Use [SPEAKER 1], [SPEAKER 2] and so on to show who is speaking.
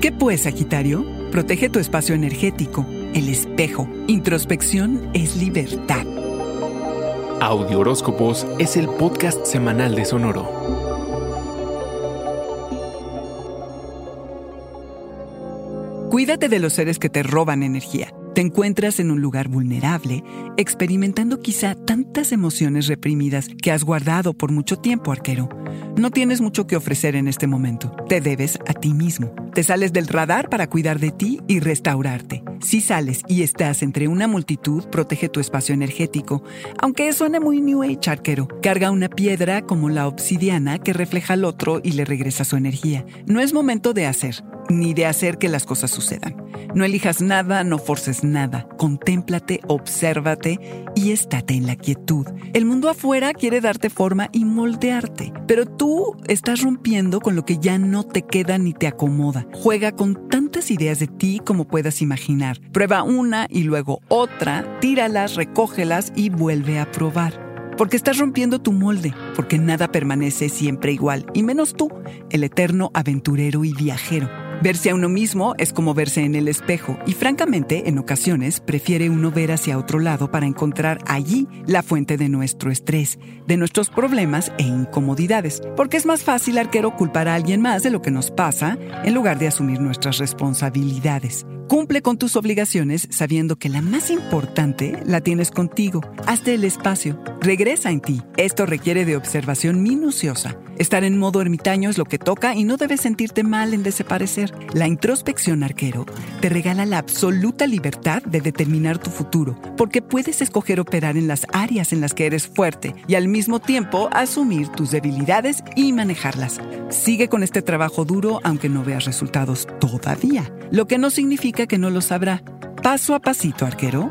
[SPEAKER 1] ¿Qué pues, Sagitario? Protege tu espacio energético, el espejo. Introspección es libertad.
[SPEAKER 2] Audio Horóscopos es el podcast semanal de Sonoro.
[SPEAKER 1] Cuídate de los seres que te roban energía. Te encuentras en un lugar vulnerable, experimentando quizá tantas emociones reprimidas que has guardado por mucho tiempo, arquero. No tienes mucho que ofrecer en este momento. Te debes a ti mismo. Te sales del radar para cuidar de ti y restaurarte. Si sales y estás entre una multitud, protege tu espacio energético. Aunque suene muy New Age, arquero. Carga una piedra como la obsidiana que refleja al otro y le regresa su energía. No es momento de hacer, ni de hacer que las cosas sucedan. No elijas nada, no forces nada. Contémplate, obsérvate y estate en la quietud. El mundo afuera quiere darte forma y moldearte, pero tú estás rompiendo con lo que ya no te queda ni te acomoda. Juega con tantas ideas de ti como puedas imaginar. Prueba una y luego otra, tíralas, recógelas y vuelve a probar porque estás rompiendo tu molde, porque nada permanece siempre igual, y menos tú, el eterno aventurero y viajero. Verse a uno mismo es como verse en el espejo y francamente en ocasiones prefiere uno ver hacia otro lado para encontrar allí la fuente de nuestro estrés, de nuestros problemas e incomodidades, porque es más fácil arquero culpar a alguien más de lo que nos pasa en lugar de asumir nuestras responsabilidades. Cumple con tus obligaciones sabiendo que la más importante la tienes contigo. Hazte el espacio. Regresa en ti. Esto requiere de observación minuciosa. Estar en modo ermitaño es lo que toca y no debes sentirte mal en desaparecer. La introspección arquero te regala la absoluta libertad de determinar tu futuro, porque puedes escoger operar en las áreas en las que eres fuerte y al mismo tiempo asumir tus debilidades y manejarlas. Sigue con este trabajo duro aunque no veas resultados todavía, lo que no significa que no lo sabrá. Paso a pasito, arquero.